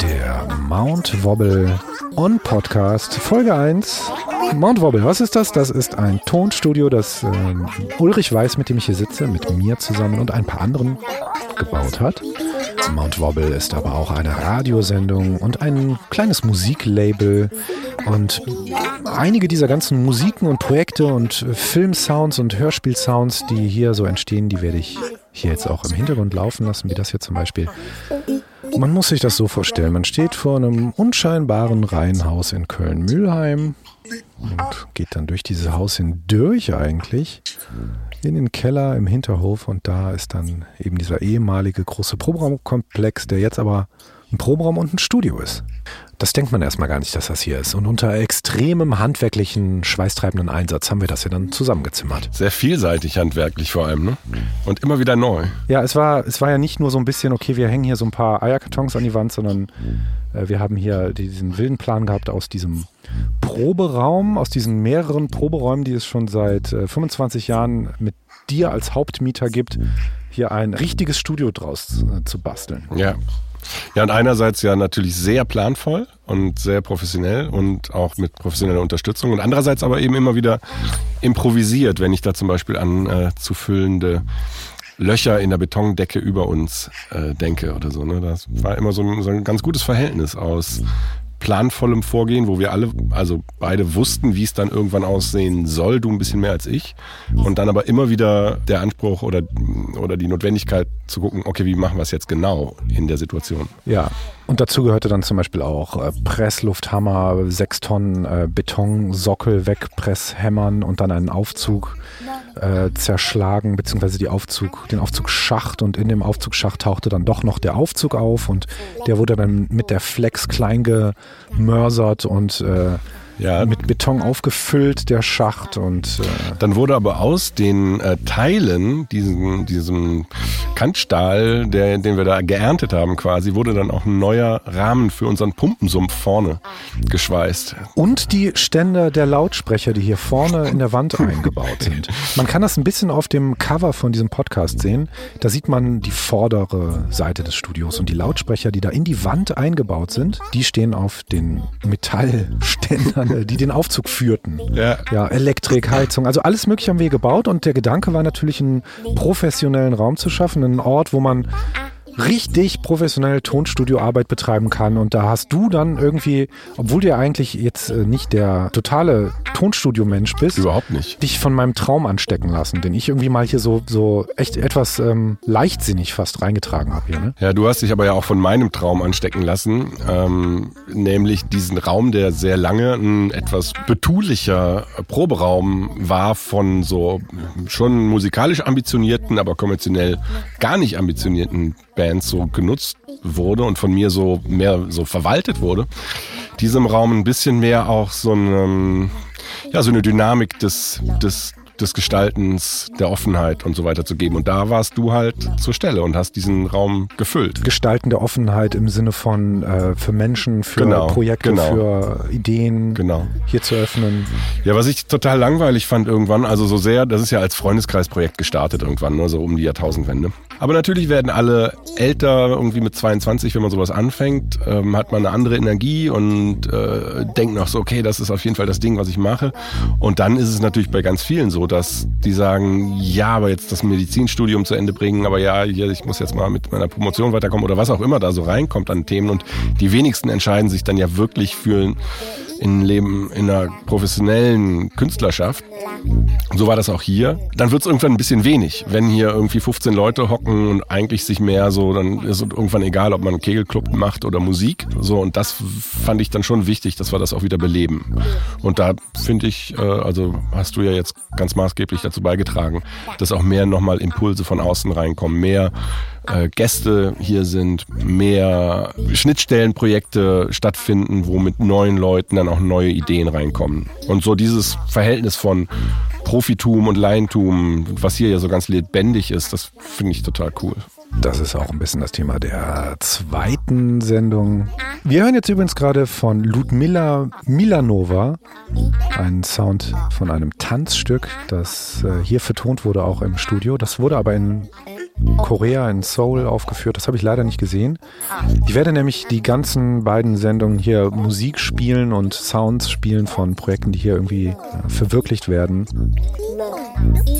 Der Mount Wobble On Podcast, Folge 1. Mount Wobble, was ist das? Das ist ein Tonstudio, das äh, Ulrich Weiß, mit dem ich hier sitze, mit mir zusammen und ein paar anderen gebaut hat. Mount Wobble ist aber auch eine Radiosendung und ein kleines Musiklabel. Und einige dieser ganzen Musiken und Projekte und Filmsounds und Hörspielsounds, die hier so entstehen, die werde ich hier jetzt auch im Hintergrund laufen lassen, wie das hier zum Beispiel. Man muss sich das so vorstellen, man steht vor einem unscheinbaren Reihenhaus in Köln-Mühlheim und geht dann durch dieses Haus hindurch eigentlich in den Keller im Hinterhof und da ist dann eben dieser ehemalige große Proberaumkomplex, der jetzt aber ein Proberaum und ein Studio ist. Das denkt man erstmal gar nicht, dass das hier ist. Und unter extremem handwerklichen, schweißtreibenden Einsatz haben wir das ja dann zusammengezimmert. Sehr vielseitig handwerklich vor allem, ne? Und immer wieder neu. Ja, es war, es war ja nicht nur so ein bisschen, okay, wir hängen hier so ein paar Eierkartons an die Wand, sondern äh, wir haben hier diesen wilden Plan gehabt aus diesem Proberaum, aus diesen mehreren Proberäumen, die es schon seit äh, 25 Jahren mit dir als Hauptmieter gibt, hier ein richtiges Studio draus äh, zu basteln. Ja. Ja, und einerseits ja natürlich sehr planvoll und sehr professionell und auch mit professioneller Unterstützung und andererseits aber eben immer wieder improvisiert, wenn ich da zum Beispiel an äh, zu füllende Löcher in der Betondecke über uns äh, denke oder so. Ne? Das war immer so ein, so ein ganz gutes Verhältnis aus planvollem Vorgehen, wo wir alle, also beide wussten, wie es dann irgendwann aussehen soll, du ein bisschen mehr als ich. Und dann aber immer wieder der Anspruch oder, oder die Notwendigkeit zu gucken, okay, wie machen wir es jetzt genau in der Situation? Ja, und dazu gehörte dann zum Beispiel auch äh, Presslufthammer, sechs Tonnen äh, Betonsockel wegpresshämmern und dann einen Aufzug äh, zerschlagen, beziehungsweise die Aufzug, den Aufzugsschacht und in dem Aufzugsschacht tauchte dann doch noch der Aufzug auf und der wurde dann mit der Flex klein gemörsert und äh, ja. mit Beton aufgefüllt, der Schacht. Und, äh Dann wurde aber aus den äh, Teilen, diesen, diesem Kantstahl, der, den wir da geerntet haben quasi, wurde dann auch ein neuer Rahmen für unseren Pumpensumpf vorne geschweißt. Und die Ständer der Lautsprecher, die hier vorne in der Wand eingebaut sind. Man kann das ein bisschen auf dem Cover von diesem Podcast sehen. Da sieht man die vordere Seite des Studios und die Lautsprecher, die da in die Wand eingebaut sind, die stehen auf den Metallständern äh, die den Aufzug führten. Ja. ja, Elektrik, Heizung, also alles Mögliche haben wir gebaut und der Gedanke war natürlich, einen professionellen Raum zu schaffen, einen Ort, wo man richtig professionell Tonstudioarbeit betreiben kann. Und da hast du dann irgendwie, obwohl du ja eigentlich jetzt äh, nicht der totale Tonstudio-Mensch bist, überhaupt nicht, dich von meinem Traum anstecken lassen, den ich irgendwie mal hier so, so echt etwas ähm, leichtsinnig fast reingetragen habe. Ne? Ja, du hast dich aber ja auch von meinem Traum anstecken lassen, ähm, nämlich diesen Raum, der sehr lange ein etwas betulicher Proberaum war von so schon musikalisch ambitionierten, aber konventionell gar nicht ambitionierten Bands so genutzt wurde und von mir so mehr so verwaltet wurde, diesem Raum ein bisschen mehr auch so eine, ja, so eine Dynamik des, des, des Gestaltens, der Offenheit und so weiter zu geben. Und da warst du halt zur Stelle und hast diesen Raum gefüllt. Gestalten der Offenheit im Sinne von äh, für Menschen, für genau, Projekte, genau. für Ideen genau. hier zu öffnen. Ja, was ich total langweilig fand irgendwann, also so sehr, das ist ja als Freundeskreisprojekt gestartet irgendwann, ne, so um die Jahrtausendwende. Aber natürlich werden alle älter, irgendwie mit 22, wenn man sowas anfängt, ähm, hat man eine andere Energie und äh, denkt noch so, okay, das ist auf jeden Fall das Ding, was ich mache. Und dann ist es natürlich bei ganz vielen so, dass die sagen, ja, aber jetzt das Medizinstudium zu Ende bringen, aber ja, ich muss jetzt mal mit meiner Promotion weiterkommen oder was auch immer da so reinkommt an Themen. Und die wenigsten entscheiden sich dann ja wirklich für in Leben in einer professionellen Künstlerschaft. So war das auch hier. Dann wird es irgendwann ein bisschen wenig, wenn hier irgendwie 15 Leute hocken und eigentlich sich mehr so, dann ist es irgendwann egal, ob man einen Kegelclub macht oder Musik. So und das fand ich dann schon wichtig, dass wir das auch wieder beleben. Und da finde ich, äh, also hast du ja jetzt ganz maßgeblich dazu beigetragen, dass auch mehr nochmal Impulse von außen reinkommen, mehr äh, Gäste hier sind, mehr Schnittstellenprojekte stattfinden, wo mit neuen Leuten dann auch neue Ideen reinkommen. Und so dieses Verhältnis von Profitum und Laientum, was hier ja so ganz lebendig ist, das finde ich total cool. Das ist auch ein bisschen das Thema der zweiten Sendung. Wir hören jetzt übrigens gerade von Ludmila Milanova einen Sound von einem Tanzstück, das äh, hier vertont wurde, auch im Studio. Das wurde aber in Korea in Seoul aufgeführt. Das habe ich leider nicht gesehen. Ich werde nämlich die ganzen beiden Sendungen hier Musik spielen und Sounds spielen von Projekten, die hier irgendwie äh, verwirklicht werden.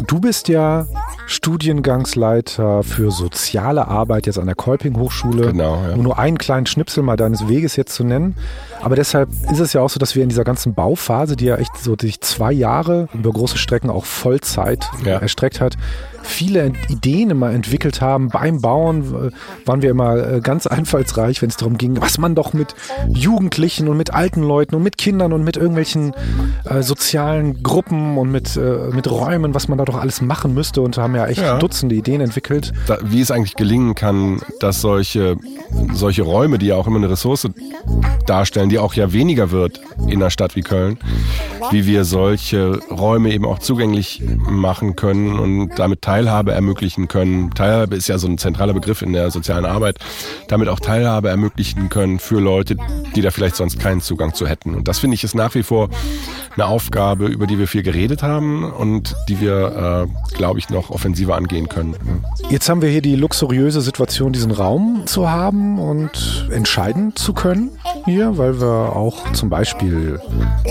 Du bist ja Studiengangsleiter für soziale Arbeit jetzt an der Kolping Hochschule. Genau, ja. Um nur einen kleinen Schnipsel mal deines Weges jetzt zu nennen. Aber deshalb ist es ja auch so, dass wir in dieser ganzen Bauphase, die ja echt so sich zwei Jahre über große Strecken auch Vollzeit Ja. erstreckt hat, viele Ideen immer entwickelt haben. Beim Bauen äh, waren wir immer äh, ganz einfallsreich, wenn es darum ging, was man doch mit Jugendlichen und mit alten Leuten und mit Kindern und mit irgendwelchen äh, sozialen Gruppen und mit, äh, mit Räumen, was man da doch alles machen müsste und haben ja echt Ja. Dutzende Ideen entwickelt. da, wie es eigentlich gelingen kann, dass solche, solche Räume, die ja auch immer eine Ressource darstellen, die auch ja weniger wird in einer Stadt wie Köln, wie wir solche Räume eben auch zugänglich machen können und damit Teilhabe ermöglichen können. Teilhabe ist ja so ein zentraler Begriff in der sozialen Arbeit. Damit auch Teilhabe ermöglichen können für Leute, die da vielleicht sonst keinen Zugang zu hätten. Und das finde ich ist nach wie vor eine Aufgabe, über die wir viel geredet haben und die wir, äh, glaube ich, noch offensiver angehen können. Jetzt haben wir hier die luxuriöse Situation, diesen Raum zu haben und entscheiden zu können hier, weil wir auch zum Beispiel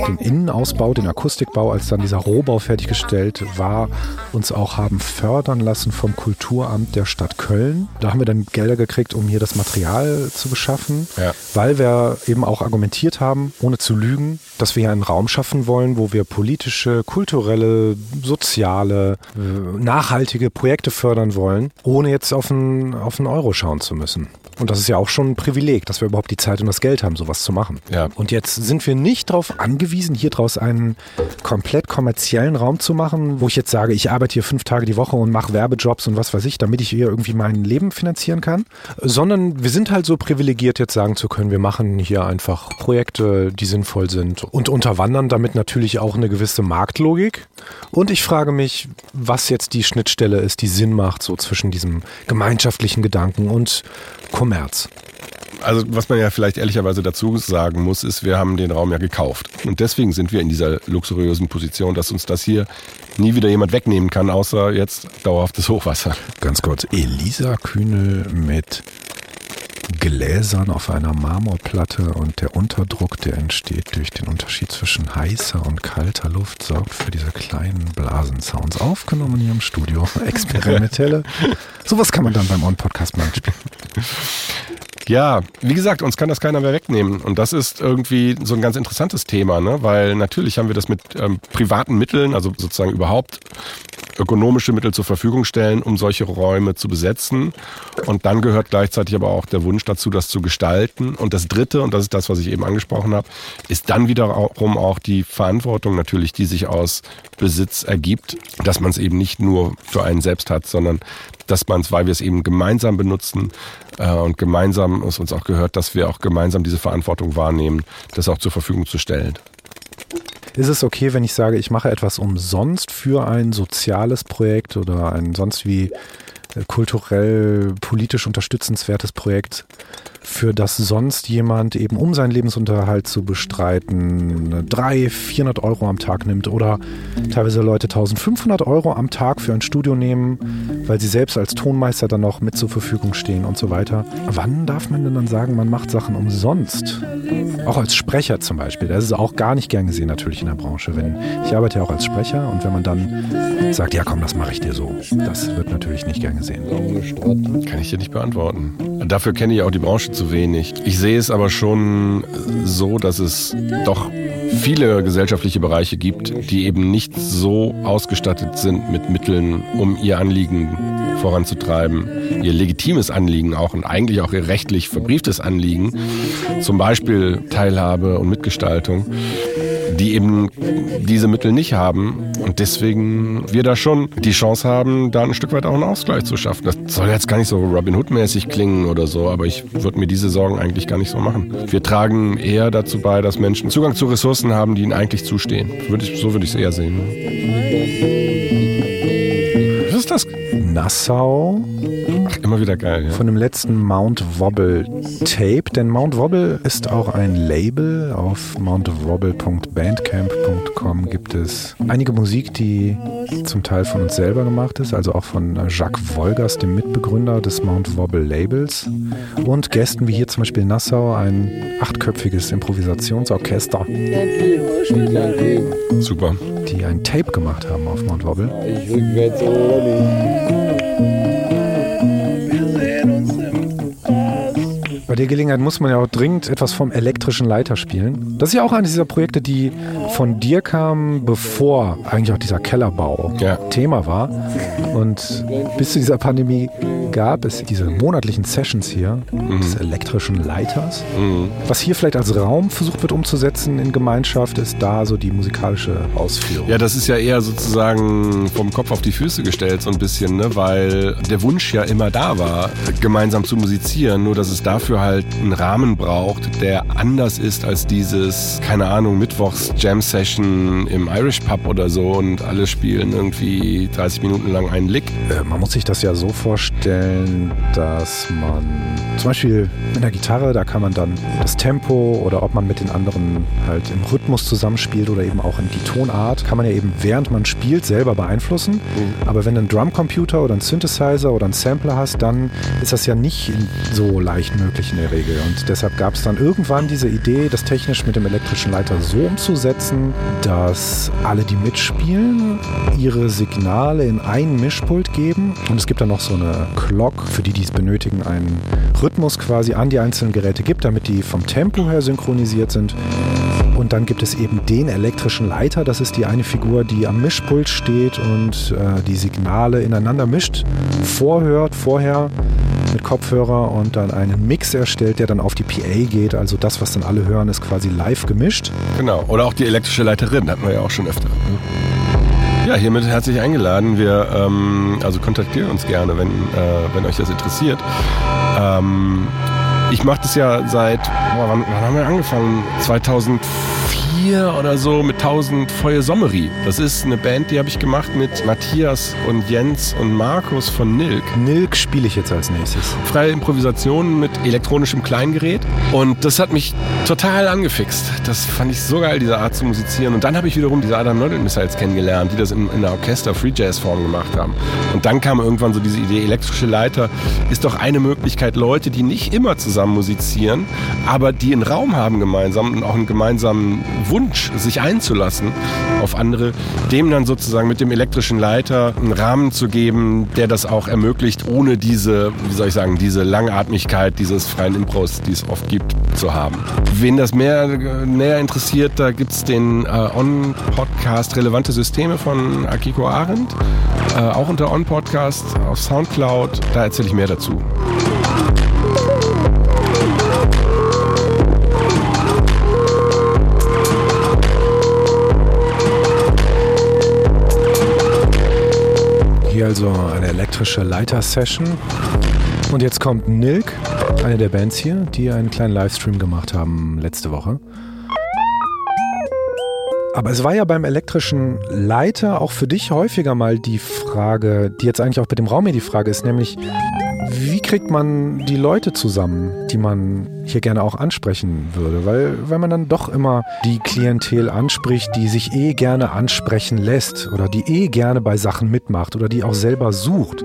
den Innenausbau, den Akustikbau, als dann dieser Rohbau fertiggestellt war, uns auch haben fördern lassen vom Kulturamt der Stadt Köln. Da haben wir dann Gelder gekriegt, um hier das Material zu beschaffen, Ja. weil wir eben auch argumentiert haben, ohne zu lügen, dass wir hier einen Raum schaffen wollen, wo wir politische, kulturelle, soziale, äh, nachhaltige Projekte fördern wollen, ohne jetzt auf einen, auf einen Euro schauen zu müssen. Und das ist ja auch schon ein Privileg, dass wir überhaupt die Zeit und das Geld haben, sowas zu machen. Ja. Und jetzt sind wir nicht darauf angewiesen, hier draus einen komplett kommerziellen Raum zu machen, wo ich jetzt sage, ich arbeite hier fünf Tage die Woche und mache Werbejobs und was weiß ich, damit ich hier irgendwie mein Leben finanzieren kann. Sondern wir sind halt so privilegiert, jetzt sagen zu können, wir machen hier einfach Projekte, die sinnvoll sind und unterwandern damit natürlich auch eine gewisse Marktlogik. Und ich frage mich, was jetzt die Schnittstelle ist, die Sinn macht, so zwischen diesem gemeinschaftlichen Gedanken und Kommerz. Also was man ja vielleicht ehrlicherweise dazu sagen muss, ist, wir haben den Raum ja gekauft. Und deswegen sind wir in dieser luxuriösen Position, dass uns das hier nie wieder jemand wegnehmen kann, außer jetzt dauerhaftes Hochwasser. Ganz kurz, Elisa Kühnel mit Gläsern auf einer Marmorplatte und der Unterdruck, der entsteht durch den Unterschied zwischen heißer und kalter Luft, sorgt für diese kleinen Blasensounds. Aufgenommen hier im Studio. Experimentelle. Sowas kann man dann beim On-Podcast mal spielen. Ja, wie gesagt, uns kann das keiner mehr wegnehmen. Und das ist irgendwie so ein ganz interessantes Thema, ne? weil natürlich haben wir das mit ähm, privaten Mitteln, also sozusagen überhaupt ökonomische Mittel zur Verfügung stellen, um solche Räume zu besetzen. Und dann gehört gleichzeitig aber auch der Wunsch dazu, das zu gestalten. Und das Dritte, und das ist das, was ich eben angesprochen habe, ist dann wiederum auch die Verantwortung natürlich, die sich aus Besitz ergibt, dass man es eben nicht nur für einen selbst hat, sondern dass man es, weil wir es eben gemeinsam benutzen äh, und gemeinsam es uns auch gehört, dass wir auch gemeinsam diese Verantwortung wahrnehmen, das auch zur Verfügung zu stellen. Ist es okay, wenn ich sage, ich mache etwas umsonst für ein soziales Projekt oder ein sonst wie äh, kulturell, politisch unterstützenswertes Projekt, für das sonst jemand eben, um seinen Lebensunterhalt zu bestreiten, 300, 400 Euro am Tag nimmt oder teilweise Leute 1500 Euro am Tag für ein Studio nehmen, weil sie selbst als Tonmeister dann noch mit zur Verfügung stehen und so weiter. Wann darf man denn dann sagen, man macht Sachen umsonst? Auch als Sprecher zum Beispiel. Das ist auch gar nicht gern gesehen natürlich in der Branche. Wenn, ich arbeite ja auch als Sprecher und wenn man dann sagt, ja komm, das mache ich dir so, das wird natürlich nicht gern gesehen. Kann ich dir nicht beantworten. Dafür kenne ich auch die Branche zu wenig. Ich sehe es aber schon so, dass es doch viele gesellschaftliche Bereiche gibt, die eben nicht so ausgestattet sind mit Mitteln, um ihr Anliegen voranzutreiben, ihr legitimes Anliegen auch und eigentlich auch ihr rechtlich verbrieftes Anliegen, zum Beispiel Teilhabe und Mitgestaltung, die eben diese Mittel nicht haben und deswegen wir da schon die Chance haben, da ein Stück weit auch einen Ausgleich zu schaffen. Das soll jetzt gar nicht so Robin Hood-mäßig klingen oder so, aber ich würde mir diese Sorgen eigentlich gar nicht so machen. Wir tragen eher dazu bei, dass Menschen Zugang zu Ressourcen haben, die ihnen eigentlich zustehen. Würde ich, so würde ich es eher sehen. Das ist das? Nassau. Ach, immer wieder geil, ja. Von dem letzten Mount Wobble Tape. Denn Mount Wobble ist auch ein Label. Auf mountwobble.bandcamp.com gibt es einige Musik, die zum Teil von uns selber gemacht ist. Also auch von Jacques Wolgers, dem Mitbegründer des Mount Wobble Labels. Und Gästen wie hier zum Beispiel Nassau, ein achtköpfiges Improvisationsorchester. Super. Die ein Tape gemacht haben auf Mount Wobble. Ich rückwärts Bei der Gelegenheit muss man ja auch dringend etwas vom elektrischen Leiter spielen. Das ist ja auch eines dieser Projekte, die von dir kamen, bevor eigentlich auch dieser Kellerbau Ja. Thema war. Und bis zu dieser Pandemie gab es diese monatlichen Sessions hier des elektrischen Leiters. Was hier vielleicht als Raum versucht wird umzusetzen in Gemeinschaft, ist da so die musikalische Ausführung. Ja, das ist ja eher sozusagen vom Kopf auf die Füße gestellt, so ein bisschen, ne? weil der Wunsch ja immer da war, gemeinsam zu musizieren, nur dass es dafür halt einen Rahmen braucht, der anders ist als dieses, keine Ahnung, Mittwochs Jam Session im Irish Pub oder so und alle spielen irgendwie 30 Minuten lang einen Lick. Äh, Man muss sich das ja so vorstellen, dass man zum Beispiel mit der Gitarre, da kann man dann das Tempo oder ob man mit den anderen halt im Rhythmus zusammenspielt oder eben auch in die Tonart, kann man ja eben während man spielt selber beeinflussen. Aber wenn du einen Drumcomputer oder einen Synthesizer oder einen Sampler hast, dann ist das ja nicht so leicht möglich in der Regel. Und deshalb gab es dann irgendwann diese Idee, das technisch mit dem elektrischen Leiter so umzusetzen, dass alle, die mitspielen, ihre Signale in ein Mischpult geben. Und es gibt dann noch so eine Clock, für die, die es benötigen, einen Rhythmus quasi an die einzelnen Geräte gibt, damit die vom Tempo her synchronisiert sind. Und dann gibt es eben den elektrischen Leiter. Das ist die eine Figur, die am Mischpult steht und äh, die Signale ineinander mischt, vorhört, vorher mit Kopfhörer und dann einen Mix erstellt, der dann auf die PA geht. Also das, was dann alle hören, ist quasi live gemischt. Genau. Oder auch die elektrische Leiterin, hatten wir ja auch schon öfter. Ja, hiermit herzlich eingeladen. Wir ähm, also kontaktiert uns gerne, wenn, äh, wenn euch das interessiert. Ähm, ich mache das ja seit, boah, wann, wann haben wir angefangen? 2004 oder so mit 1000 Feuer Sommeri. Das ist eine Band, die habe ich gemacht mit Matthias und Jens und Markus von Nilk. Nilk spiele ich jetzt als nächstes. freie Improvisationen mit elektronischem Kleingerät. Und das hat mich total angefixt. Das fand ich so geil, diese Art zu musizieren. Und dann habe ich wiederum diese Adam Nodal Missiles kennengelernt, die das in, in der Orchester-Free-Jazz-Form gemacht haben. Und dann kam irgendwann so diese Idee, elektrische Leiter ist doch eine Möglichkeit, Leute, die nicht immer zusammen musizieren, aber die einen Raum haben gemeinsam und auch einen gemeinsamen Wunsch, sich einzulassen auf andere, dem dann sozusagen mit dem elektrischen Leiter einen Rahmen zu geben, der das auch ermöglicht, ohne diese, wie soll ich sagen, diese Langatmigkeit dieses freien Impros, die es oft gibt, zu haben. Wen das mehr äh, näher interessiert, da gibt's den äh, On-Podcast Relevante Systeme von Akiko Arendt, äh, auch unter On-Podcast auf Soundcloud, da erzähle ich mehr dazu. Hier also eine elektrische Leiter-Session. Und jetzt kommt Nilk, eine der Bands hier, die einen kleinen Livestream gemacht haben letzte Woche. Aber es war ja beim elektrischen Leiter auch für dich häufiger mal die Frage, die jetzt eigentlich auch bei dem Raum hier die Frage ist, nämlich wie kriegt man die Leute zusammen, die man hier gerne auch ansprechen würde? Weil, weil man dann doch immer die Klientel anspricht, die sich eh gerne ansprechen lässt oder die eh gerne bei Sachen mitmacht oder die auch selber sucht.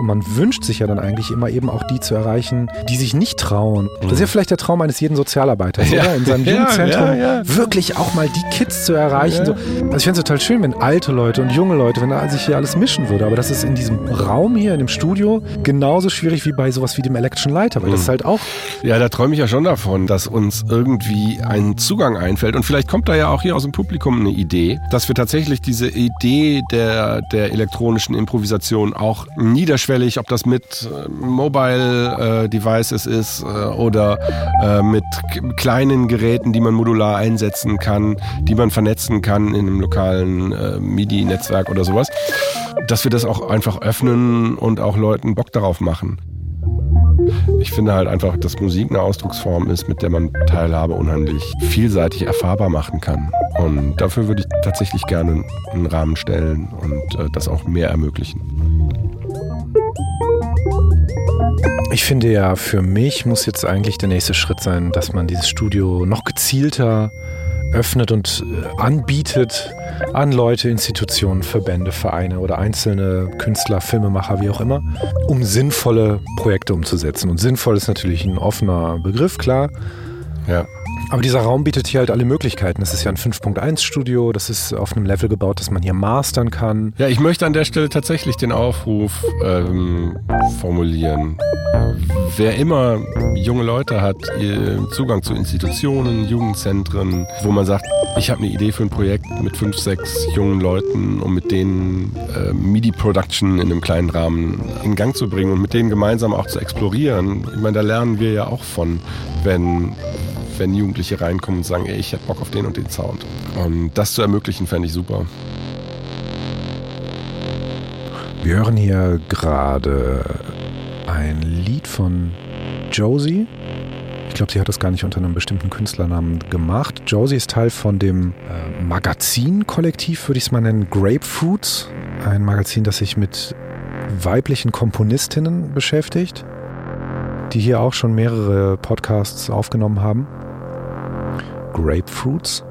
Und man wünscht sich ja dann eigentlich immer eben auch die zu erreichen, die sich nicht trauen. Das ist ja vielleicht der Traum eines jeden Sozialarbeiters, Ja. oder? In seinem Jugendzentrum ja, wirklich auch mal die Kids zu erreichen. So. Also ich fände es total schön, wenn alte Leute und junge Leute, wenn da sich hier alles mischen würde. Aber das ist in diesem Raum hier, in dem Studio, genauso schwierig wie bei sowas wie dem Elektrischen Leiter. Weil das ist halt auch Ja, da träume ich ja schon davon, dass uns irgendwie ein Zugang einfällt. Und vielleicht kommt da ja auch hier aus dem Publikum eine Idee, dass wir tatsächlich diese Idee der, der elektronischen Improvisation auch niederschwellig, ob das mit äh, Mobile äh, Devices ist äh, oder äh, mit kleinen Geräten, die man modular einsetzen kann, die man vernetzen kann in einem lokalen äh, MIDI-Netzwerk oder sowas, dass wir das auch einfach öffnen und auch Leuten Bock darauf machen. Ich finde halt einfach, dass Musik eine Ausdrucksform ist, mit der man Teilhabe unheimlich vielseitig erfahrbar machen kann. Und dafür würde ich tatsächlich gerne einen Rahmen stellen und äh, das auch mehr ermöglichen. Ich finde ja, für mich muss jetzt eigentlich der nächste Schritt sein, dass man dieses Studio noch gezielter öffnet und äh, anbietet an Leute, Institutionen, Verbände, Vereine oder einzelne Künstler, Filmemacher, wie auch immer, um sinnvolle Projekte umzusetzen. Und sinnvoll ist natürlich ein offener Begriff, klar. Ja. Aber dieser Raum bietet hier halt alle Möglichkeiten. Das ist ja ein 5.1 Studio, das ist auf einem Level gebaut, dass man hier mastern kann. Ja, ich möchte an der Stelle tatsächlich den Aufruf ähm, formulieren. Wer immer junge Leute hat, Zugang zu Institutionen, Jugendzentren, wo man sagt, ich habe eine Idee für ein Projekt mit fünf, sechs jungen Leuten, um mit denen äh, MIDI-Production in einem kleinen Rahmen in Gang zu bringen und mit denen gemeinsam auch zu explorieren. Ich meine, da lernen wir ja auch von, wenn wenn Jugendliche reinkommen und sagen, ey, ich hätte Bock auf den und den Sound. Und das zu ermöglichen, fände ich super. Wir hören hier gerade ein Lied von Josie. Ich glaube, sie hat das gar nicht unter einem bestimmten Künstlernamen gemacht. Josie ist Teil von dem äh, Magazin-Kollektiv, würde ich es mal nennen, Grapefruits. Ein Magazin, das sich mit weiblichen Komponistinnen beschäftigt, die hier auch schon mehrere Podcasts aufgenommen haben. Grapefruits.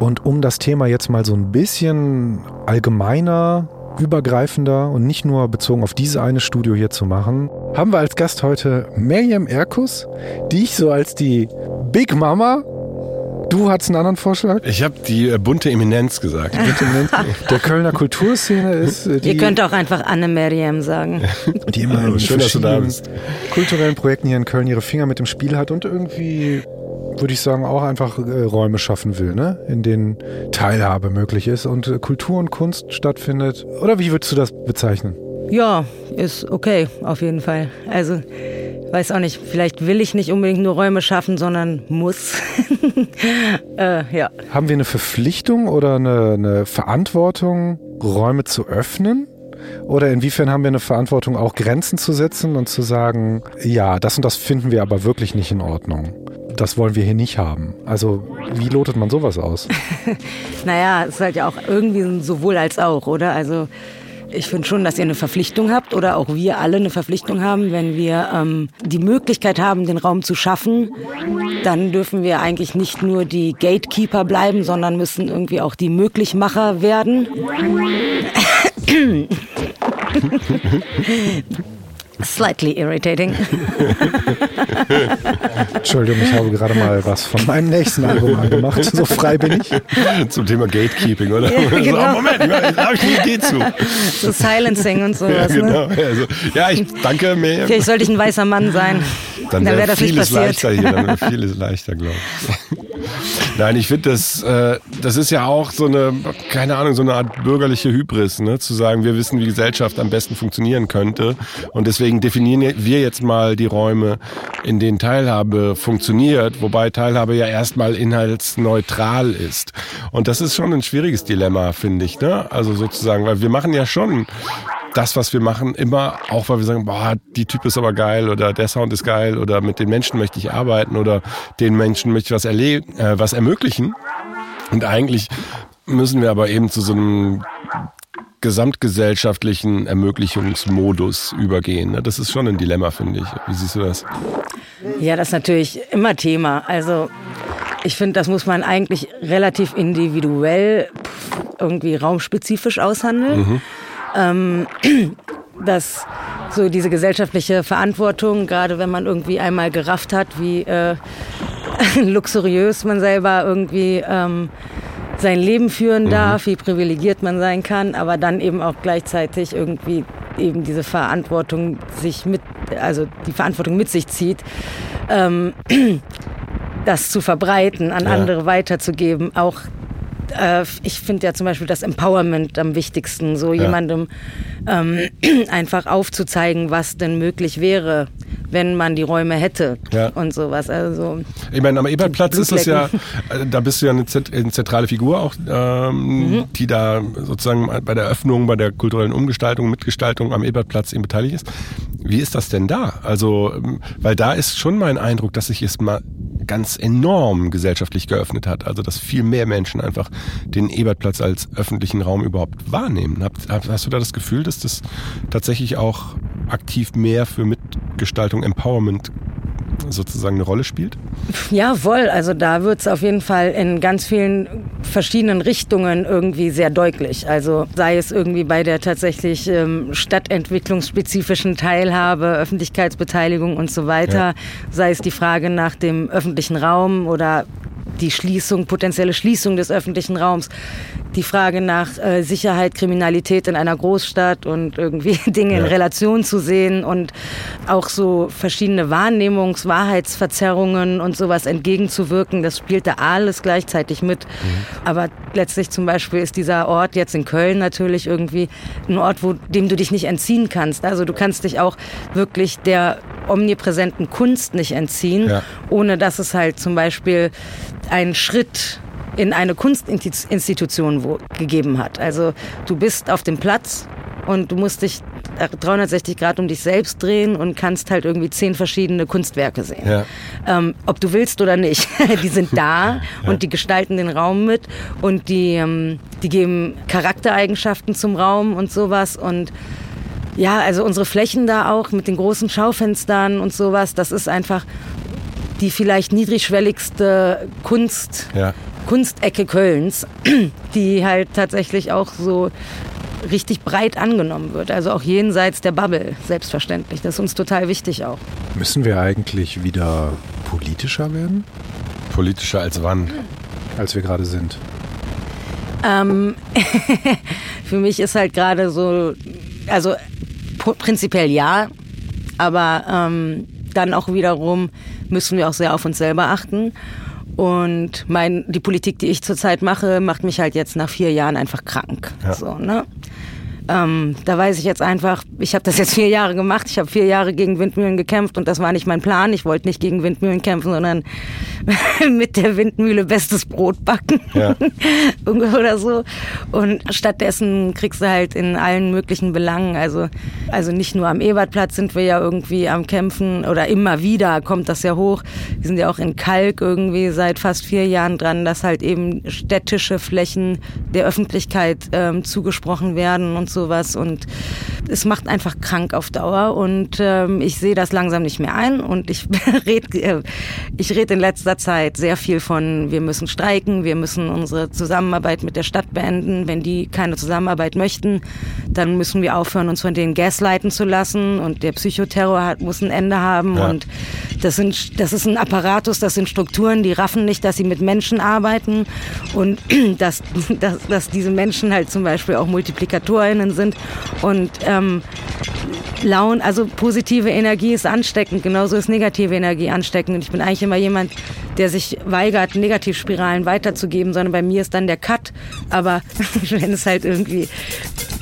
Und um das Thema jetzt mal so ein bisschen allgemeiner, übergreifender und nicht nur bezogen auf dieses eine Studio hier zu machen, haben wir als Gast heute Miriam Erkus, die ich so als die Big Mama Du hattest einen anderen Vorschlag? Ich habe die äh, bunte Eminenz gesagt. Bunte Eminenz der Kölner Kulturszene ist. Äh, die, Ihr könnt auch einfach Anne Miriam sagen. Die immer in Schön, dass du da bist. kulturellen Projekten hier in Köln ihre Finger mit dem Spiel hat und irgendwie würde ich sagen, auch einfach äh, Räume schaffen will, ne? in denen Teilhabe möglich ist und äh, Kultur und Kunst stattfindet. Oder wie würdest du das bezeichnen? Ja, ist okay, auf jeden Fall. Also, weiß auch nicht, vielleicht will ich nicht unbedingt nur Räume schaffen, sondern muss. äh, ja. Haben wir eine Verpflichtung oder eine, eine Verantwortung, Räume zu öffnen? Oder inwiefern haben wir eine Verantwortung, auch Grenzen zu setzen und zu sagen, ja, das und das finden wir aber wirklich nicht in Ordnung? Das wollen wir hier nicht haben. Also wie lotet man sowas aus? naja, es ist halt ja auch irgendwie sowohl als auch, oder? Also ich finde schon, dass ihr eine Verpflichtung habt oder auch wir alle eine Verpflichtung haben, wenn wir ähm, die Möglichkeit haben, den Raum zu schaffen, dann dürfen wir eigentlich nicht nur die Gatekeeper bleiben, sondern müssen irgendwie auch die Möglichmacher werden. Slightly irritating. Entschuldigung, ich habe gerade mal was von meinem nächsten Album angemacht. So frei bin ich. Zum Thema Gatekeeping, oder? Ja, genau. so, oh, Moment, da habe ich eine Idee zu. So Silencing und sowas. Ja, genau. Ne? Also, ja, ich danke mir. Vielleicht sollte ich ein weißer Mann sein. Dann, dann wäre das vieles nicht passiert. leichter hier. Dann wäre vieles leichter, glaube ich. Nein, ich finde, das, äh, das ist ja auch so eine, keine Ahnung, so eine Art bürgerliche Hybris, ne? zu sagen, wir wissen, wie Gesellschaft am besten funktionieren könnte. Und deswegen definieren wir jetzt mal die Räume, in denen Teilhabe funktioniert, wobei Teilhabe ja erstmal inhaltsneutral ist. Und das ist schon ein schwieriges Dilemma, finde ich. Ne? Also sozusagen, weil wir machen ja schon das, was wir machen, immer auch, weil wir sagen, boah, die Typ ist aber geil oder der Sound ist geil oder mit den Menschen möchte ich arbeiten oder den Menschen möchte ich was erleben, äh, was ermöglichen. Und eigentlich müssen wir aber eben zu so einem gesamtgesellschaftlichen Ermöglichungsmodus übergehen. Ne? Das ist schon ein Dilemma, finde ich. Wie siehst du das? Ja, das ist natürlich immer Thema. Also ich finde, das muss man eigentlich relativ individuell irgendwie raumspezifisch aushandeln. Mhm ähm, dass so diese gesellschaftliche Verantwortung, gerade wenn man irgendwie einmal gerafft hat, wie äh, luxuriös man selber irgendwie ähm, sein Leben führen mhm. darf, wie privilegiert man sein kann, aber dann eben auch gleichzeitig irgendwie eben diese Verantwortung sich mit, also die Verantwortung mit sich zieht, ähm, das zu verbreiten, an ja. andere weiterzugeben, auch äh, ich finde ja zum Beispiel das Empowerment am wichtigsten, so ja. jemandem ähm, einfach aufzuzeigen, was denn möglich wäre, wenn man die Räume hätte ja. und sowas. Also ich meine, am Ebertplatz ist das ja, äh, da bist du ja eine, zentrale Figur auch, ähm, mhm. die da sozusagen bei der Öffnung, bei der kulturellen Umgestaltung, Mitgestaltung am Ebertplatz eben beteiligt ist. Wie ist das denn da? Also, ähm, weil da ist schon mein Eindruck, dass sich es mal ganz enorm gesellschaftlich geöffnet hat. Also dass viel mehr Menschen einfach den Ebertplatz als öffentlichen Raum überhaupt wahrnehmen. Hast du da das Gefühl, dass das tatsächlich auch aktiv mehr für Mitgestaltung, Empowerment sozusagen eine Rolle spielt? Ja, voll. Also da wird es auf jeden Fall in ganz vielen verschiedenen Richtungen irgendwie sehr deutlich. Also sei es irgendwie bei der tatsächlich ähm, stadtentwicklungsspezifischen Teilhabe, Öffentlichkeitsbeteiligung und so weiter, ja. sei es die Frage nach dem öffentlichen Raum oder die Schließung, potenzielle Schließung des öffentlichen Raums, die Frage nach äh, Sicherheit, Kriminalität in einer Großstadt und irgendwie Dinge ja. in Relation zu sehen und auch so verschiedene Wahrnehmungs-, Wahrheitsverzerrungen und sowas entgegenzuwirken, das spielt da alles gleichzeitig mit. Mhm. Aber letztlich zum Beispiel ist dieser Ort jetzt in Köln natürlich irgendwie ein Ort, wo, dem du dich nicht entziehen kannst. Also du kannst dich auch wirklich der omnipräsenten Kunst nicht entziehen, ja. ohne dass es halt zum Beispiel einen Schritt in eine Kunstinstitution wo, gegeben hat. Also du bist auf dem Platz und du musst dich 360 Grad um dich selbst drehen und kannst halt irgendwie zehn verschiedene Kunstwerke sehen. Ja. Ähm, ob du willst oder nicht. die sind da ja. und die gestalten den Raum mit und die, ähm, die geben Charaktereigenschaften zum Raum und sowas und ja, also unsere Flächen da auch mit den großen Schaufenstern und sowas, das ist einfach die vielleicht niedrigschwelligste Kunst, ja. Kunstecke Kölns, die halt tatsächlich auch so richtig breit angenommen wird. Also auch jenseits der Bubble, selbstverständlich. Das ist uns total wichtig auch. Müssen wir eigentlich wieder politischer werden? Politischer als wann? Als wir gerade sind. Ähm, für mich ist halt gerade so, also prinzipiell ja, aber ähm, dann auch wiederum müssen wir auch sehr auf uns selber achten. Und mein, die Politik, die ich zurzeit mache, macht mich halt jetzt nach vier Jahren einfach krank. Ja. So, ne? Ähm, da weiß ich jetzt einfach, ich habe das jetzt vier Jahre gemacht, ich habe vier Jahre gegen Windmühlen gekämpft und das war nicht mein Plan. Ich wollte nicht gegen Windmühlen kämpfen, sondern mit der Windmühle bestes Brot backen ja. oder so. Und stattdessen kriegst du halt in allen möglichen Belangen, also, also nicht nur am Ebertplatz sind wir ja irgendwie am Kämpfen oder immer wieder kommt das ja hoch. Wir sind ja auch in Kalk irgendwie seit fast vier Jahren dran, dass halt eben städtische Flächen der Öffentlichkeit ähm, zugesprochen werden und sowas. Und es macht einfach krank auf Dauer. Und ähm, ich sehe das langsam nicht mehr ein. Und ich rede äh, ich red in letzter Zeit sehr viel von, wir müssen streiken, wir müssen unsere Zusammenarbeit mit der Stadt beenden. Wenn die keine Zusammenarbeit möchten, dann müssen wir aufhören, uns von denen gaslighten zu lassen. Und der Psychoterror hat, muss ein Ende haben. Ja. Und das, sind, das ist ein Apparatus, das sind Strukturen, die raffen nicht, dass sie mit Menschen arbeiten. Und dass, dass, dass diese Menschen halt zum Beispiel auch Multiplikatorinnen Freundinnen sind. Und ähm, Laun, also positive Energie ist ansteckend, genauso ist negative Energie ansteckend. Und ich bin eigentlich immer jemand, der sich weigert, Negativspiralen weiterzugeben, sondern bei mir ist dann der Cut. Aber wenn es halt irgendwie,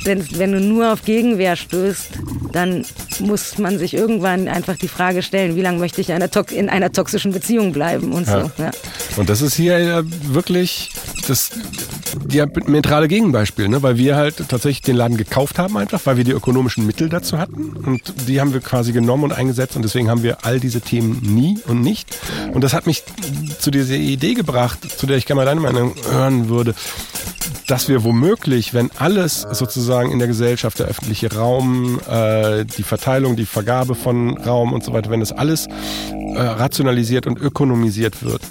wenn, wenn du nur auf Gegenwehr stößt, dann muss man sich irgendwann einfach die Frage stellen, wie lange möchte ich in einer, in einer toxischen Beziehung bleiben und ja. so. Ja. Und das ist hier wirklich das diametrale Gegenbeispiel, ne? weil wir halt tatsächlich den Laden gekauft haben einfach, weil wir die ökonomischen Mittel dazu hatten und die haben wir quasi genommen und eingesetzt und deswegen haben wir all diese Themen nie und nicht. Und das hat mich zu dieser Idee gebracht, zu der ich gerne mal deine Meinung hören würde, dass wir womöglich, wenn alles sozusagen in der Gesellschaft, der öffentliche Raum, äh, die Verteilung, die Vergabe von Raum und so weiter, wenn das alles äh, rationalisiert und ökonomisiert wird,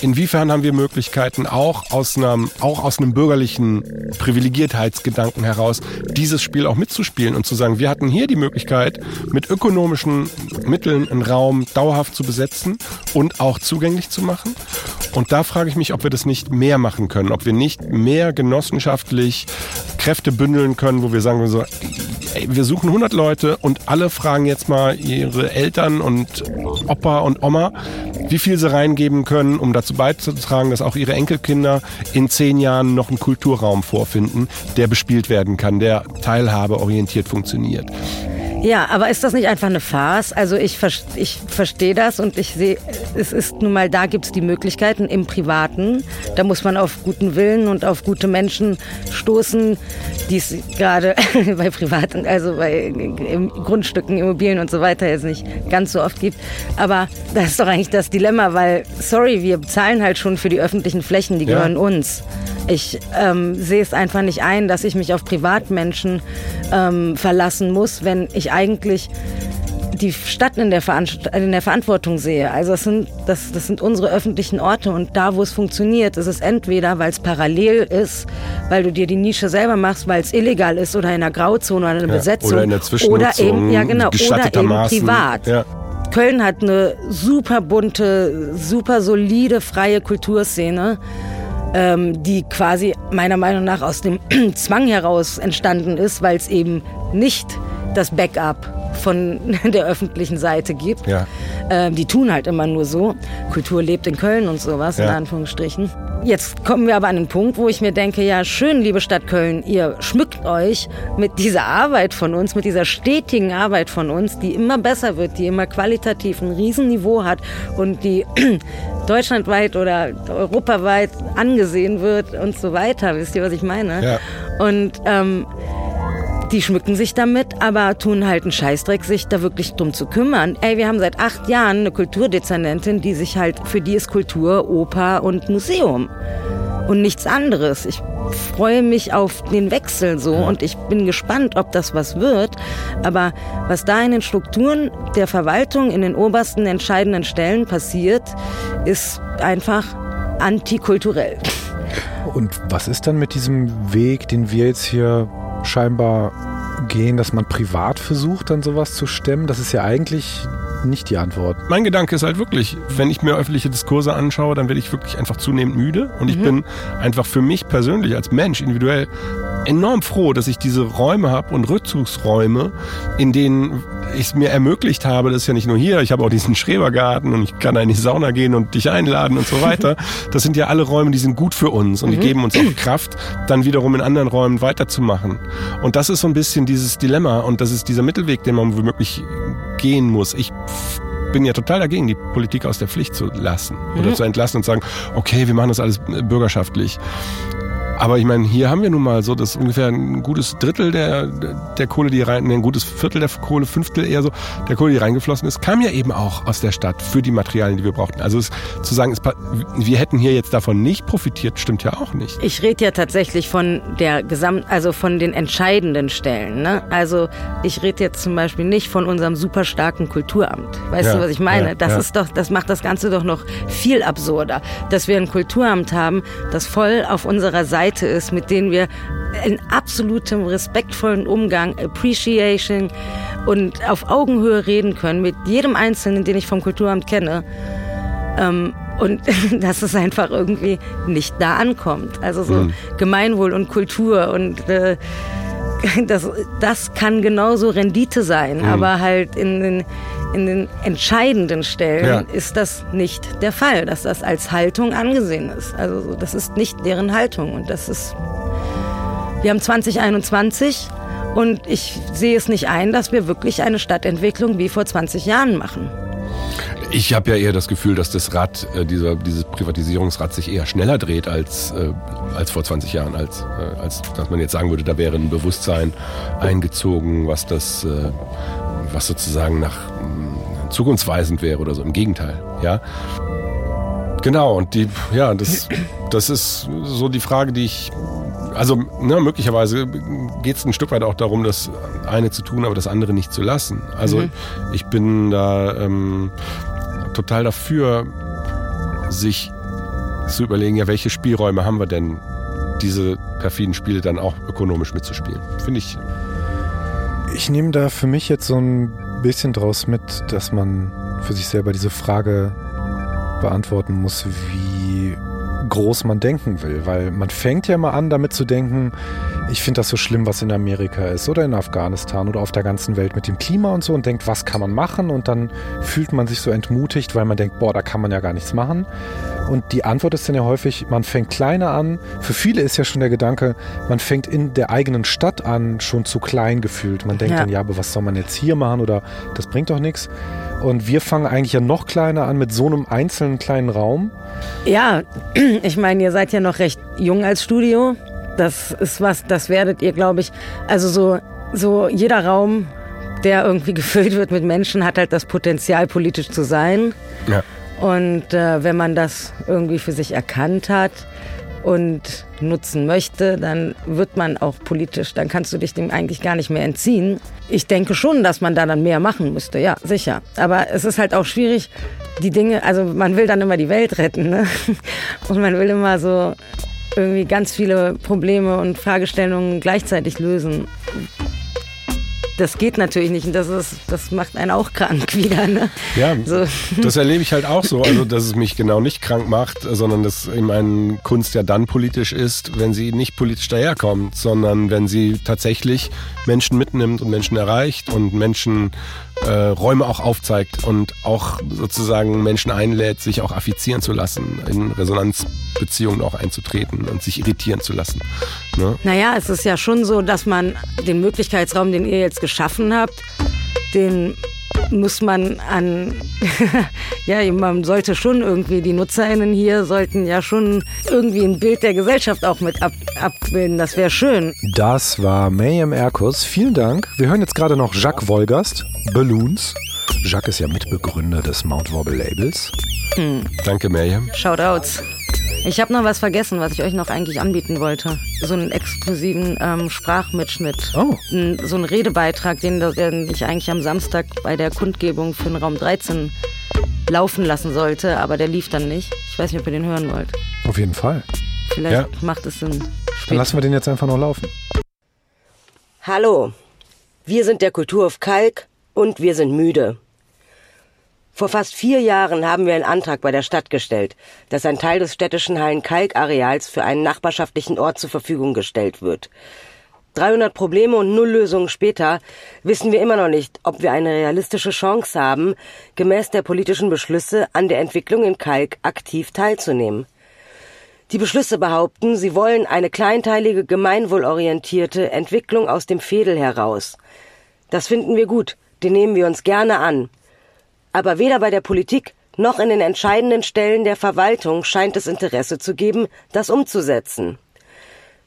inwiefern haben wir Möglichkeiten, auch aus einem, auch aus einem bürgerlichen Privilegiertheitsgedanken heraus, dieses Spiel auch mitzuspielen und zu sagen, wir hatten hier die Möglichkeit, mit ökonomischen Mitteln einen Raum dauerhaft zu besetzen und auch zugänglich zu machen. Und da frage ich mich, ob wir das nicht mehr machen können, ob wir nicht mehr genossenschaftlich Kräfte bündeln können, wo wir sagen, so, wir suchen 100 Leute und alle fragen jetzt mal ihre Eltern und Opa und Oma, wie viel sie reingeben können, um dazu beizutragen, dass auch ihre Enkelkinder in zehn Jahren noch einen Kulturraum vorfinden, der bespielt werden kann, der teilhabeorientiert funktioniert. Ja, aber ist das nicht einfach eine Farce? Also ich, ich verstehe das und ich sehe, es ist nun mal, da gibt es die Möglichkeiten im Privaten. Da muss man auf guten Willen und auf gute Menschen stoßen, die es gerade bei privaten, also bei Grundstücken, Immobilien und so weiter jetzt nicht ganz so oft gibt. Aber das ist doch eigentlich das Dilemma, weil, sorry, wir zahlen halt schon für die öffentlichen Flächen, die gehören ja. uns. Ich ähm, sehe es einfach nicht ein, dass ich mich auf Privatmenschen ähm, verlassen muss, wenn ich eigentlich die Stadt in der, in der Verantwortung sehe. Also das sind, das, das sind unsere öffentlichen Orte und da, wo es funktioniert, ist es entweder, weil es parallel ist, weil du dir die Nische selber machst, weil es illegal ist oder in einer Grauzone oder in einer ja, Besetzung. Oder in der oder eben, ja genau, oder eben privat. Ja. Köln hat eine super bunte, super solide, freie Kulturszene ähm, die quasi meiner Meinung nach aus dem Zwang heraus entstanden ist, weil es eben nicht das Backup von der öffentlichen Seite gibt. Ja. Ähm, die tun halt immer nur so. Kultur lebt in Köln und sowas, ja. in Anführungsstrichen. Jetzt kommen wir aber an den Punkt, wo ich mir denke, ja, schön, liebe Stadt Köln, ihr schmückt euch mit dieser Arbeit von uns, mit dieser stetigen Arbeit von uns, die immer besser wird, die immer qualitativ ein Riesenniveau hat und die deutschlandweit oder europaweit angesehen wird und so weiter. Wisst ihr, was ich meine? Ja. Und ähm, die schmücken sich damit, aber tun halt einen Scheißdreck, sich da wirklich drum zu kümmern. Ey, wir haben seit acht Jahren eine Kulturdezernentin, die sich halt, für die ist Kultur, Oper und Museum. Und nichts anderes. Ich freue mich auf den Wechsel so und ich bin gespannt, ob das was wird. Aber was da in den Strukturen der Verwaltung, in den obersten entscheidenden Stellen passiert, ist einfach antikulturell. Und was ist dann mit diesem Weg, den wir jetzt hier scheinbar gehen, dass man privat versucht, dann sowas zu stemmen. Das ist ja eigentlich nicht die Antwort. Mein Gedanke ist halt wirklich, wenn ich mir öffentliche Diskurse anschaue, dann werde ich wirklich einfach zunehmend müde und ich mhm. bin einfach für mich persönlich als Mensch individuell enorm froh, dass ich diese Räume habe und Rückzugsräume, in denen ich es mir ermöglicht habe, das ist ja nicht nur hier, ich habe auch diesen Schrebergarten und ich kann in die Sauna gehen und dich einladen und so weiter. Das sind ja alle Räume, die sind gut für uns und die mhm. geben uns auch Kraft, dann wiederum in anderen Räumen weiterzumachen. Und das ist so ein bisschen dieses Dilemma und das ist dieser Mittelweg, den man womöglich gehen muss. Ich bin ja total dagegen, die Politik aus der Pflicht zu lassen oder mhm. zu entlassen und sagen, okay, wir machen das alles bürgerschaftlich. Aber ich meine, hier haben wir nun mal so, dass ungefähr ein gutes Drittel der, der Kohle, die rein, ein gutes Viertel der Kohle, Fünftel eher so, der Kohle, die reingeflossen ist, kam ja eben auch aus der Stadt für die Materialien, die wir brauchten. Also es, zu sagen, es, wir hätten hier jetzt davon nicht profitiert, stimmt ja auch nicht. Ich rede ja tatsächlich von der Gesamt, also von den entscheidenden Stellen. Ne? Also ich rede jetzt zum Beispiel nicht von unserem super starken Kulturamt. Weißt ja, du, was ich meine? Ja, das ja. ist doch, das macht das Ganze doch noch viel absurder, dass wir ein Kulturamt haben, das voll auf unserer Seite Seite ist, mit denen wir in absolutem respektvollen Umgang, Appreciation und auf Augenhöhe reden können mit jedem Einzelnen, den ich vom Kulturamt kenne. Ähm, und dass es einfach irgendwie nicht da ankommt. Also so mhm. Gemeinwohl und Kultur und äh, das, das kann genauso Rendite sein, mhm. aber halt in den in den entscheidenden Stellen ja. ist das nicht der Fall, dass das als Haltung angesehen ist. Also das ist nicht deren Haltung und das ist. Wir haben 2021 und ich sehe es nicht ein, dass wir wirklich eine Stadtentwicklung wie vor 20 Jahren machen. Ich habe ja eher das Gefühl, dass das Rad, äh, dieser, dieses Privatisierungsrad sich eher schneller dreht als, äh, als vor 20 Jahren, als, äh, als dass man jetzt sagen würde, da wäre ein Bewusstsein eingezogen, was das, äh, was sozusagen nach zukunftsweisend wäre oder so. Im Gegenteil, ja. Genau, und die, ja, das, das ist so die Frage, die ich, also ne, möglicherweise geht es ein Stück weit auch darum, das eine zu tun, aber das andere nicht zu lassen. Also mhm. ich bin da ähm, total dafür, sich zu überlegen, ja, welche Spielräume haben wir denn, diese perfiden Spiele dann auch ökonomisch mitzuspielen. Finde ich. Ich nehme da für mich jetzt so ein bisschen draus mit, dass man für sich selber diese Frage beantworten muss, wie groß man denken will. Weil man fängt ja mal an, damit zu denken, ich finde das so schlimm, was in Amerika ist oder in Afghanistan oder auf der ganzen Welt mit dem Klima und so und denkt, was kann man machen? Und dann fühlt man sich so entmutigt, weil man denkt, boah, da kann man ja gar nichts machen. Und die Antwort ist dann ja häufig, man fängt kleiner an. Für viele ist ja schon der Gedanke, man fängt in der eigenen Stadt an, schon zu klein gefühlt. Man denkt ja. dann, ja, aber was soll man jetzt hier machen oder das bringt doch nichts. Und wir fangen eigentlich ja noch kleiner an mit so einem einzelnen kleinen Raum. Ja, ich meine, ihr seid ja noch recht jung als Studio. Das ist was, das werdet ihr, glaube ich, also so, so jeder Raum, der irgendwie gefüllt wird mit Menschen, hat halt das Potenzial, politisch zu sein. Ja. Und äh, wenn man das irgendwie für sich erkannt hat und nutzen möchte, dann wird man auch politisch, dann kannst du dich dem eigentlich gar nicht mehr entziehen. Ich denke schon, dass man da dann mehr machen müsste, ja, sicher. Aber es ist halt auch schwierig, die Dinge, also man will dann immer die Welt retten, ne? Und man will immer so irgendwie ganz viele Probleme und Fragestellungen gleichzeitig lösen. Das geht natürlich nicht und das, ist, das macht einen auch krank wieder. Ne? Ja, So. das erlebe ich halt auch so. Also, dass es mich genau nicht krank macht, sondern dass eben eine Kunst ja dann politisch ist, wenn sie nicht politisch daherkommt, sondern wenn sie tatsächlich Menschen mitnimmt und Menschen erreicht und Menschen äh, Räume auch aufzeigt und auch sozusagen Menschen einlädt, sich auch affizieren zu lassen, in Resonanzbeziehungen auch einzutreten und sich irritieren zu lassen. Ne? Naja, es ist ja schon so, dass man den Möglichkeitsraum, den ihr jetzt geschaffen habt, den muss man an, ja, man sollte schon irgendwie, die NutzerInnen hier sollten ja schon irgendwie ein Bild der Gesellschaft auch mit ab, abbilden. Das wäre schön. Das war Mayhem Erkus. Vielen Dank. Wir hören jetzt gerade noch Jacques Wolgast, Balloons. Jacques ist ja Mitbegründer des Mount Wobble Labels. Danke, Miriam. Shoutouts. Ich habe noch was vergessen, was ich euch noch eigentlich anbieten wollte. So einen exklusiven ähm, Sprachmitschnitt. Oh. N- So einen Redebeitrag, den, den ich eigentlich am Samstag bei der Kundgebung für den Raum 13 laufen lassen sollte, aber der lief dann nicht. Ich weiß nicht, ob ihr den hören wollt. Auf jeden Fall. Vielleicht Ja. macht es Sinn. Dann später. lassen wir den jetzt einfach noch laufen. Hallo, wir sind der Kulturhof Kalk und wir sind müde. Vor fast vier Jahren haben wir einen Antrag bei der Stadt gestellt, dass ein Teil des städtischen Hallen-Kalk-Areals für einen nachbarschaftlichen Ort zur Verfügung gestellt wird. 300 Probleme und null Lösungen später wissen wir immer noch nicht, ob wir eine realistische Chance haben, gemäß der politischen Beschlüsse an der Entwicklung in Kalk aktiv teilzunehmen. Die Beschlüsse behaupten, sie wollen eine kleinteilige, gemeinwohlorientierte Entwicklung aus dem Fädel heraus. Das finden wir gut, den nehmen wir uns gerne an. Aber weder bei der Politik noch in den entscheidenden Stellen der Verwaltung scheint es Interesse zu geben, das umzusetzen.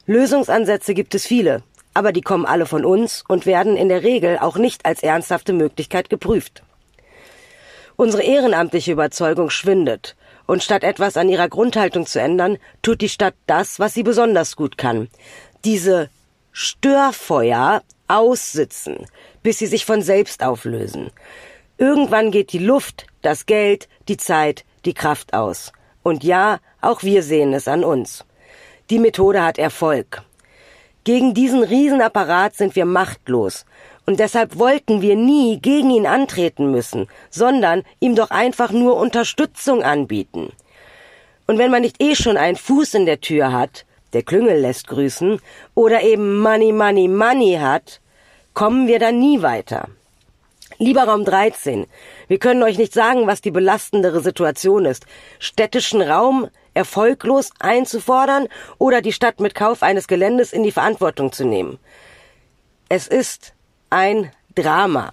Lösungsansätze gibt es viele, aber die kommen alle von uns und werden in der Regel auch nicht als ernsthafte Möglichkeit geprüft. Unsere ehrenamtliche Überzeugung schwindet, und statt etwas an ihrer Grundhaltung zu ändern, tut die Stadt das, was sie besonders gut kann. Diese Störfeuer aussitzen, bis sie sich von selbst auflösen. Irgendwann geht die Luft, das Geld, die Zeit, die Kraft aus. Und ja, auch wir sehen es an uns. Die Methode hat Erfolg. Gegen diesen Riesenapparat sind wir machtlos. Und deshalb wollten wir nie gegen ihn antreten müssen, sondern ihm doch einfach nur Unterstützung anbieten. Und wenn man nicht eh schon einen Fuß in der Tür hat, der Klüngel lässt grüßen, oder eben Money, Money, Money hat, kommen wir dann nie weiter. Lieber Raum 13, wir können euch nicht sagen, was die belastendere Situation ist. Städtischen Raum erfolglos einzufordern oder die Stadt mit Kauf eines Geländes in die Verantwortung zu nehmen. Es ist ein Drama.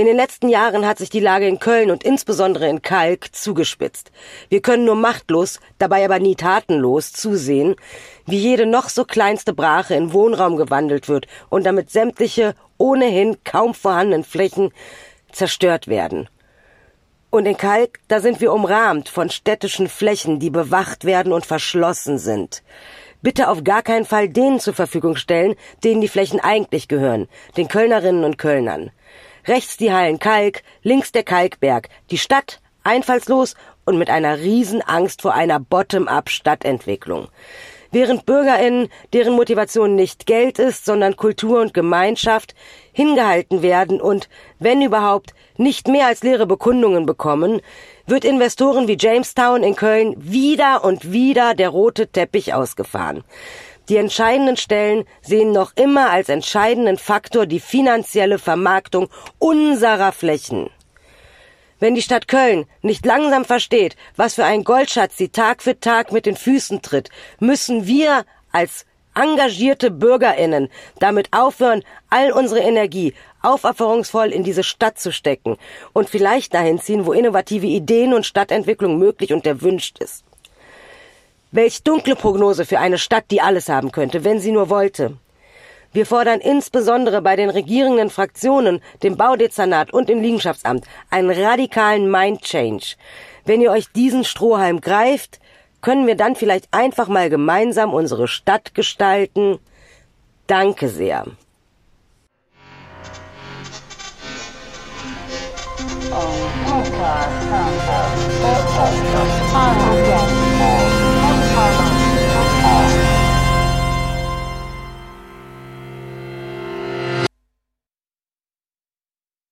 In den letzten Jahren hat sich die Lage in Köln und insbesondere in Kalk zugespitzt. Wir können nur machtlos, dabei aber nie tatenlos zusehen, wie jede noch so kleinste Brache in Wohnraum gewandelt wird und damit sämtliche ohnehin kaum vorhandenen Flächen zerstört werden. Und in Kalk, da sind wir umrahmt von städtischen Flächen, die bewacht werden und verschlossen sind. Bitte auf gar keinen Fall denen zur Verfügung stellen, denen die Flächen eigentlich gehören, den Kölnerinnen und Kölnern. Rechts die Hallen Kalk, links der Kalkberg, die Stadt einfallslos und mit einer Riesenangst vor einer Bottom-up-Stadtentwicklung. Während BürgerInnen, deren Motivation nicht Geld ist, sondern Kultur und Gemeinschaft, hingehalten werden und, wenn überhaupt, nicht mehr als leere Bekundungen bekommen, wird Investoren wie Jamestown in Köln wieder und wieder der rote Teppich ausgefahren. Die entscheidenden Stellen sehen noch immer als entscheidenden Faktor die finanzielle Vermarktung unserer Flächen. Wenn die Stadt Köln nicht langsam versteht, was für ein Goldschatz sie Tag für Tag mit den Füßen tritt, müssen wir als engagierte Bürgerinnen damit aufhören, all unsere Energie aufopferungsvoll in diese Stadt zu stecken und vielleicht dahin ziehen, wo innovative Ideen und Stadtentwicklung möglich und erwünscht ist. Welch dunkle Prognose für eine Stadt, die alles haben könnte, wenn sie nur wollte. Wir fordern insbesondere bei den regierenden Fraktionen, dem Baudezernat und dem Liegenschaftsamt einen radikalen Mind Change. Wenn ihr euch diesen Strohhalm greift, können wir dann vielleicht einfach mal gemeinsam unsere Stadt gestalten? Danke sehr. Oh,